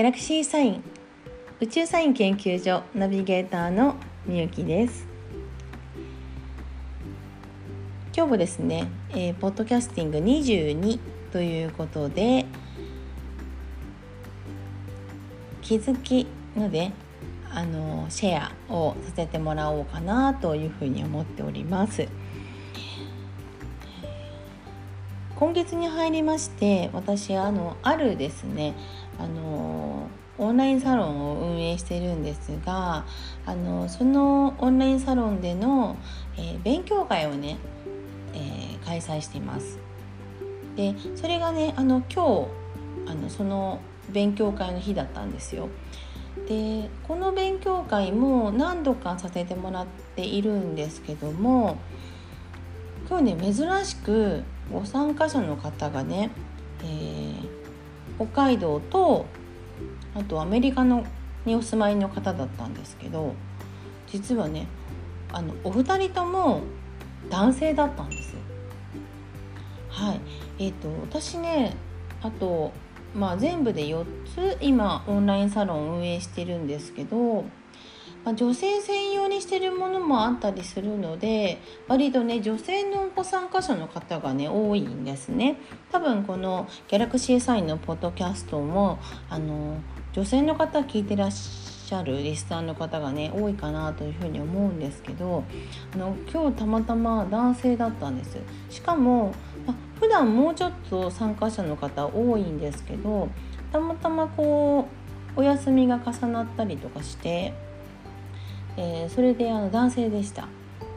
ギャラクシーサイン宇宙サイン研究所ナビゲーターのみゆきです今日もですね、えー、ポッドキャスティング22ということで気づきのであのシェアをさせてもらおうかなというふうに思っております。今月に入りまして私あのあるですねあのオンラインサロンを運営してるんですがあのそのオンラインサロンでの、えー、勉強会をね、えー、開催しています。でそれがねあの今日あのその勉強会の日だったんですよ。でこの勉強会も何度かさせてもらっているんですけども今日ね珍しくご参加者の方がね、えー、北海道とあとアメリカのにお住まいの方だったんですけど実はねあのお二人とも男性だったんです。はい。えーと、私ねあと、まあ、全部で4つ今オンラインサロンを運営してるんですけどまあ、女性専用にしてるものもあったりするので割とね女性のご参加者の方がね多いんですね。多分このギャラクシーサインのポッドキャストもあの女性の方聞いてらっしゃるリスナーの方がね多いかなというふうに思うんですけどあの今日たまたま男性だったんです。しかも、まあ、普段もうちょっと参加者の方多いんですけどたまたまこうお休みが重なったりとかしてえー、それであの男性でした。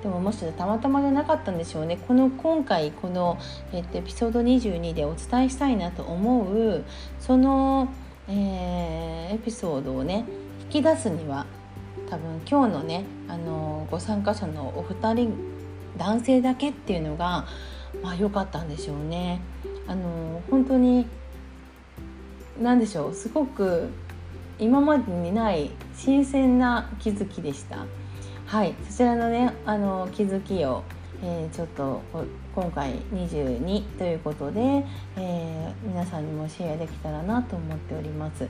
でももしかたまたまじゃなかったんでしょうね。この今回この、えっと、エピソード22でお伝えしたいなと思うその、えー、エピソードをね引き出すには多分今日のねあのご参加者のお二人男性だけっていうのがまあ良かったんでしょうね。あの本当に何でしょう。すごく今までにない新鮮な気づきでした。はいそちらのねあの気づきを、えー、ちょっと今回22ということで、えー、皆さんにもシェアできたらなと思っております。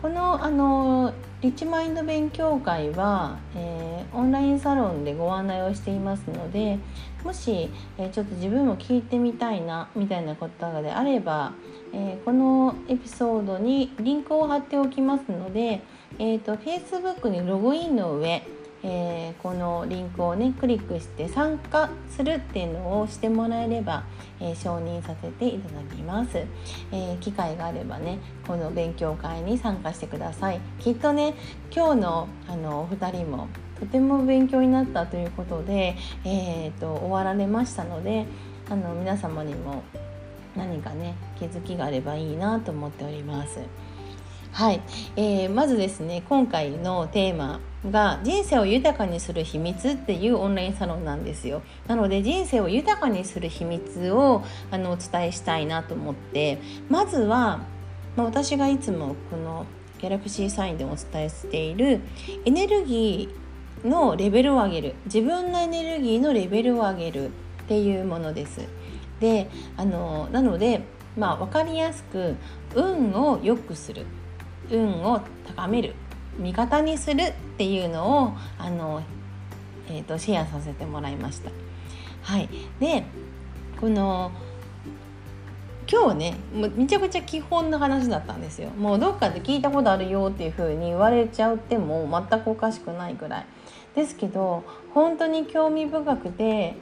このあのリッチマインド勉強会は、えー、オンラインサロンでご案内をしていますのでもし、えー、ちょっと自分も聞いてみたいなみたいなことであれば、えー、このエピソードにリンクを貼っておきますので、えーと、と Facebook にログインの上えー、このリンクをねクリックして参加するっていうのをしてもらえれば、えー、承認させていただきます、えー、機会があればねこの勉強会に参加してください。きっとね今日のあのお二人もとても勉強になったということで、えーと、終わられましたのであの皆様にも何かね気づきがあればいいなと思っております。はい、えー、まずですね今回のテーマが人生を豊かにする秘密っていうオンラインサロンなんですよ。なので人生を豊かにする秘密をあのお伝えしたいなと思って。まずは、まあ、私がいつもこのギャラクシーサインでお伝えしているエネルギーのレベルを上げる。自分のエネルギーのレベルを上げるっていうものです。であのなのでまあ分かりやすく運を良くする運を高める味方にするっていうのをあの、えーと、シェアさせてもらいました。はい、でこの今日ねめちゃくちゃ基本の話だったんですよ。もうどっかで聞いたことあるよっていう風に言われちゃっても全くおかしくないぐらい。ですけど本当に興味深くて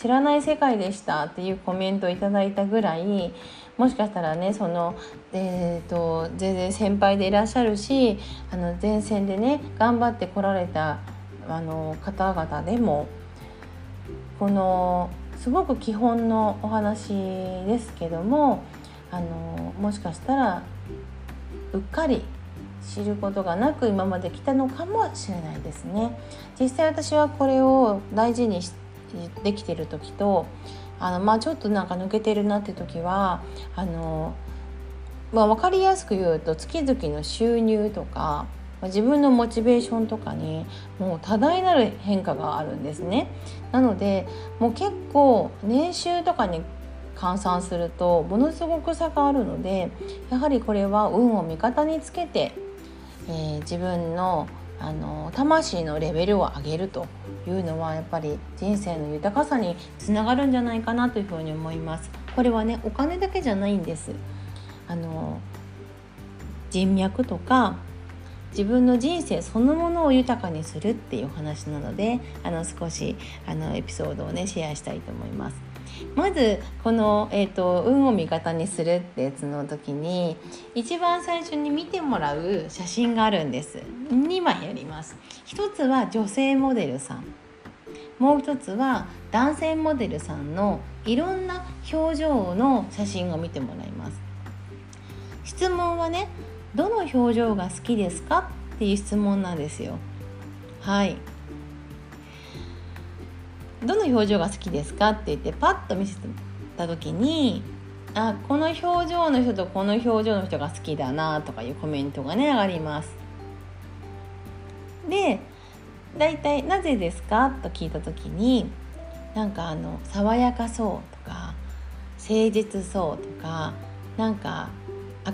知らない世界でしたっていうコメントをいただいたぐらいもしかしたらねその、えーと、全然先輩でいらっしゃるしあの前線でね頑張ってこられたあの方々でもこのすごく基本のお話ですけどもあのもしかしたらうっかり知ることがなく今まで来たのかもしれないですね。実際私はこれを大事にできてる時とあのまあちょっとなんか抜けてるなって時はあの、まあ、分かりやすく言うと月々の収入とか自分のモチベーションとかにもう多大なる変化があるんですね。なのでもう結構年収とかに換算するとものすごく差があるのでやはりこれは運を味方につけて、えー、自分のあの魂のレベルを上げるというのはやっぱり人生の豊かさにつながるんじゃないかなというふうに思います。これはねお金だけじゃないんです。あの人脈とか自分の人生そのものを豊かにするっていう話なのであの少しあのエピソードをねシェアしたいと思います。まずこの、えーと、運を味方にするってやつの時に一番最初に見てもらう写真があるんです。2枚あります。一つは女性モデルさん。もう一つは男性モデルさんのいろんな表情の写真を見てもらいます。質問はねどの表情が好きですか？っていう質問なんですよ。はい。どの表情が好きですか？って言ってパッと見せた時にあこの表情の人とこの表情の人が好きだなとかいうコメントがね上がります。で大体なぜですか？と聞いた時になんかあの爽やかそうとか誠実そうとかなんか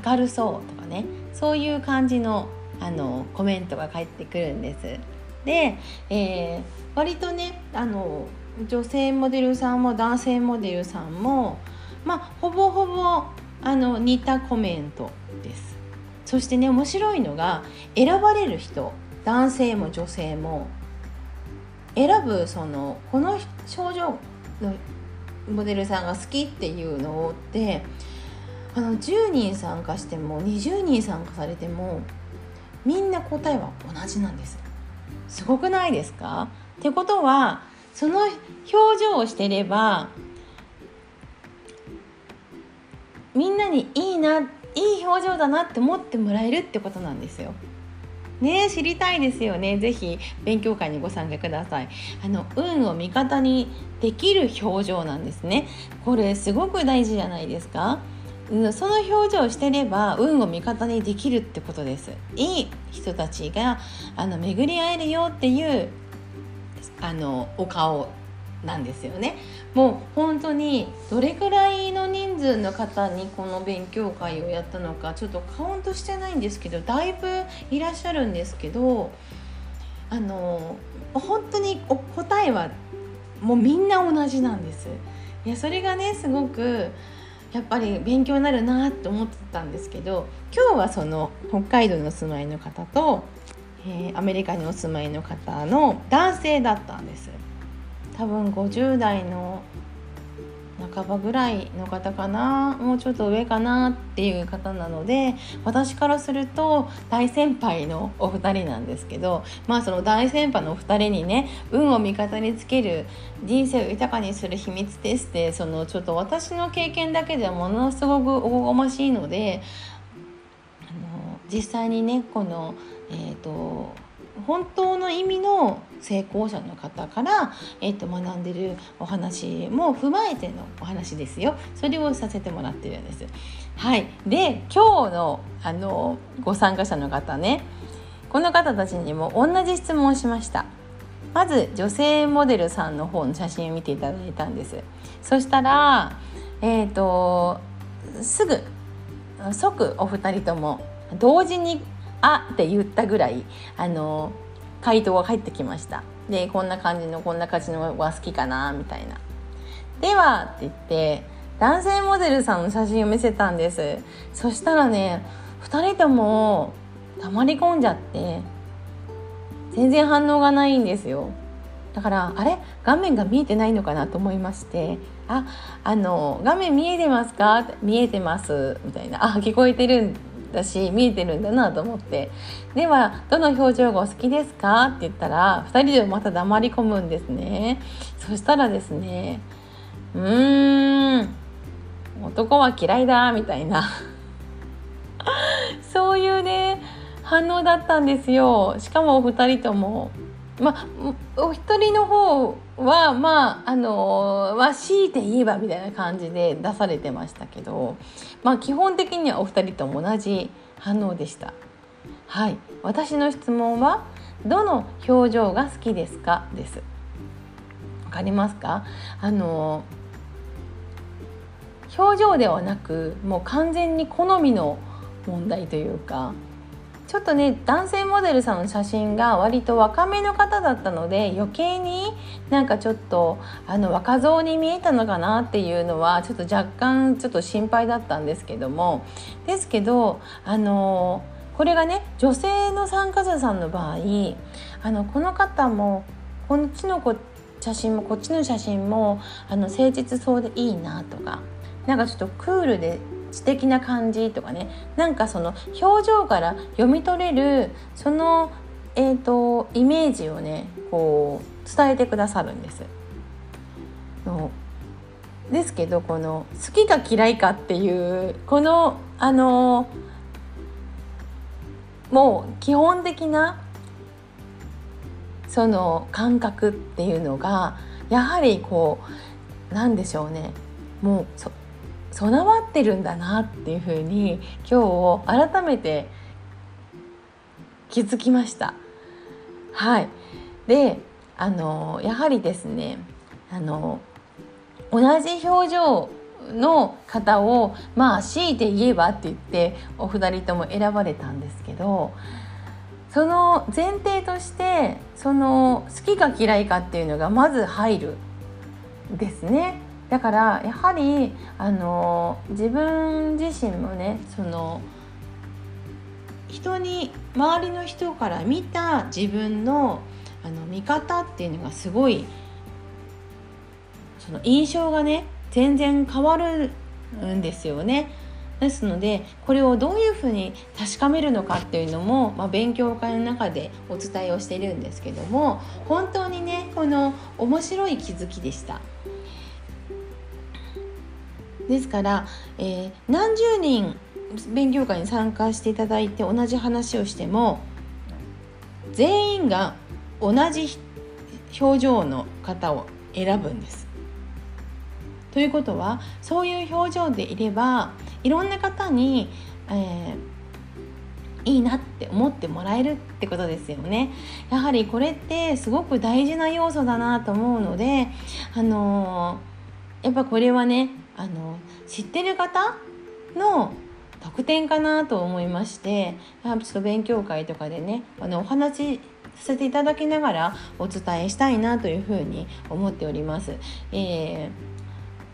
明るそうとかねそういう感じのあのコメントが返ってくるんです。で、えー、割とねあの女性モデルさんも男性モデルさんもまあほぼほぼあの似たコメントです。そしてね面白いのが選ばれる人男性も女性も選ぶそのこの症状のモデルさんが好きっていうのってあの10人参加しても20人参加されてもみんな答えは同じなんですすごくないですか？ってことはその表情をしてればみんなにいいないい表情だなって思ってもらえるってことなんですよ。ね知りたいですよね。ぜひ勉強会にご参加ください。あの運を味方にできる表情なんですね。これすごく大事じゃないですか。その表情をしてれば運を味方にできるってことです。いい人たちがあの巡り会えるよっていうあのお顔なんですよね。もう本当にどれくらいの人数の方にこの勉強会をやったのかちょっとカウントしてないんですけどだいぶいらっしゃるんですけどあの本当に答えはもうみんな同じなんです。いやそれがねすごくやっぱり勉強になるなって思ってたんですけど今日はその北海道にお住まいの方と、えー、アメリカにお住まいの方の男性だったんです。多分50代の半ばぐらいの方かなもうちょっと上かなっていう方なので私からすると大先輩のお二人なんですけどまあその大先輩のお二人にね運を味方につける人生を豊かにする秘密ですってそのちょっと私の経験だけではものすごくおこがましいのであの実際にねこのえっ、ー、と本当の意味の成功者の方から、えー、と学んでるお話も踏まえてのお話ですよそれをさせてもらってるんです。はい、で今日のあのご参加者の方ねこの方たちにも同じ質問をしました。まず女性モデルさんの方の写真を見ていただいたんですそしたらえっ、ー、とすぐ即お二人とも同時にあって言ったぐらいあの回答が返ってきました。でこんな感じのこんな感じのが好きかなみたいな。ではって言って男性モデルさんの写真を見せたんです。そしたらね2人ともたまり込んじゃって全然反応がないんですよ。だからあれ？画面が見えてないのかなと思いまして「ああの画面見えてますか?」見えてます」みたいな「あ聞こえてる。んだし見えてるんだなと思って。ではどの表情がお好きですか？って言ったら2人でまた黙り込むんですね。そしたらですねうーん男は嫌いだみたいな。そういうね反応だったんですよ。しかもお二人とも。まあお一人の方はまああのまあ強いて言えばみたいな感じで出されてましたけどまあ基本的にはお二人とも同じ反応でした。はい。私の質問はどの表情が好きですか？です。わかりますか？あの表情ではなくもう完全に好みの問題というかちょっとね男性モデルさんの写真が割と若めの方だったので余計になんかちょっとあの若造に見えたのかなっていうのはちょっと若干ちょっと心配だったんですけどもですけどあのこれがね女性の参加者さんの場合あのこの方もこっちの子写真もこっちの写真もあの誠実そうでいいなとかなんかちょっとクールで知的な感じとかねなんかその表情から読み取れるその、えーと、イメージをねこう伝えてくださるんです。ですけどこの好きか嫌いかっていうこのあのもう基本的なその感覚っていうのがやはりこうなんでしょうねもう備わってるんだなっていうふうに今日改めて気づきました。はいであのやはりですねあの同じ表情の方をまあ強いて言えばって言ってお二人とも選ばれたんですけどその前提としてその好きか嫌いかっていうのがまず入るですね。だからやはりあの自分自身もねその人に周りの人から見た自分のあの見方っていうのがすごいその印象がね全然変わるんですよね。ですのでこれをどういうふうに確かめるのかっていうのも、まあ、勉強会の中でお伝えをしているんですけども本当にねこの面白い気づきでした。ですから、えー、何十人勉強会に参加していただいて同じ話をしても全員が同じ表情の方を選ぶんです。ということはそういう表情でいればいろんな方に、えー、いいなって思ってもらえるってことですよね。やはりこれってすごく大事な要素だなと思うので、あのー、やっぱこれはねあの知ってる方の特典かなと思いましてちょっと勉強会とかでねあのお話しさせていただきながらお伝えしたいなというふうに思っております。えー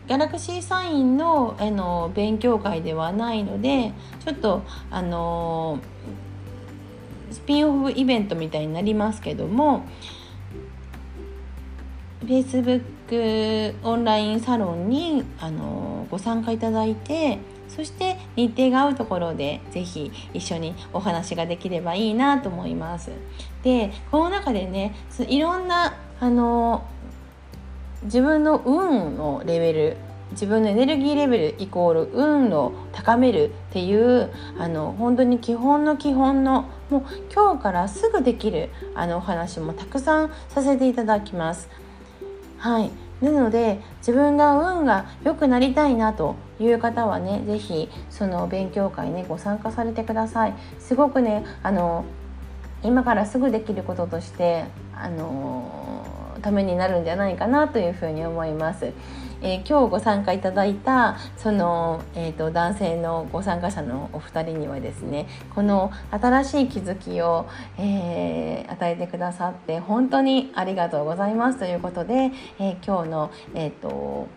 ギャラクシーサインのあの勉強会ではないのでちょっとあのスピンオフイベントみたいになりますけども Facebook オンラインサロンにあのご参加いただいてそして日程が合うところで是非一緒にお話ができればいいなと思います。でこの中でねいろんなあの自分の運のレベル自分のエネルギーレベルイコール運を高めるっていうあの本当に基本の基本のもう今日からすぐできるあのお話もたくさんさせていただきます。はい。なので自分が運が良くなりたいなという方はね是非その勉強会ねご参加されてください。すごくねあの今からすぐできることとしてあのためになるんじゃないかなというふうに思います。えー、今日ご参加いただいたその、えーと、男性のご参加者のお二人にはですねこの新しい気づきを、えー、与えてくださって本当にありがとうございますということで、えー、今日の、えーと、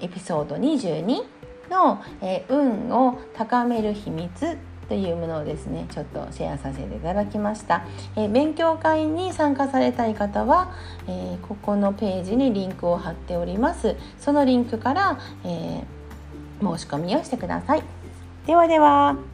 エピソード22の、え運を高める秘密というものをですねちょっとシェアさせていただきました、えー、勉強会に参加されたい方は、えー、ここのページにリンクを貼っております。そのリンクから、えー、申し込みをしてください。ではでは。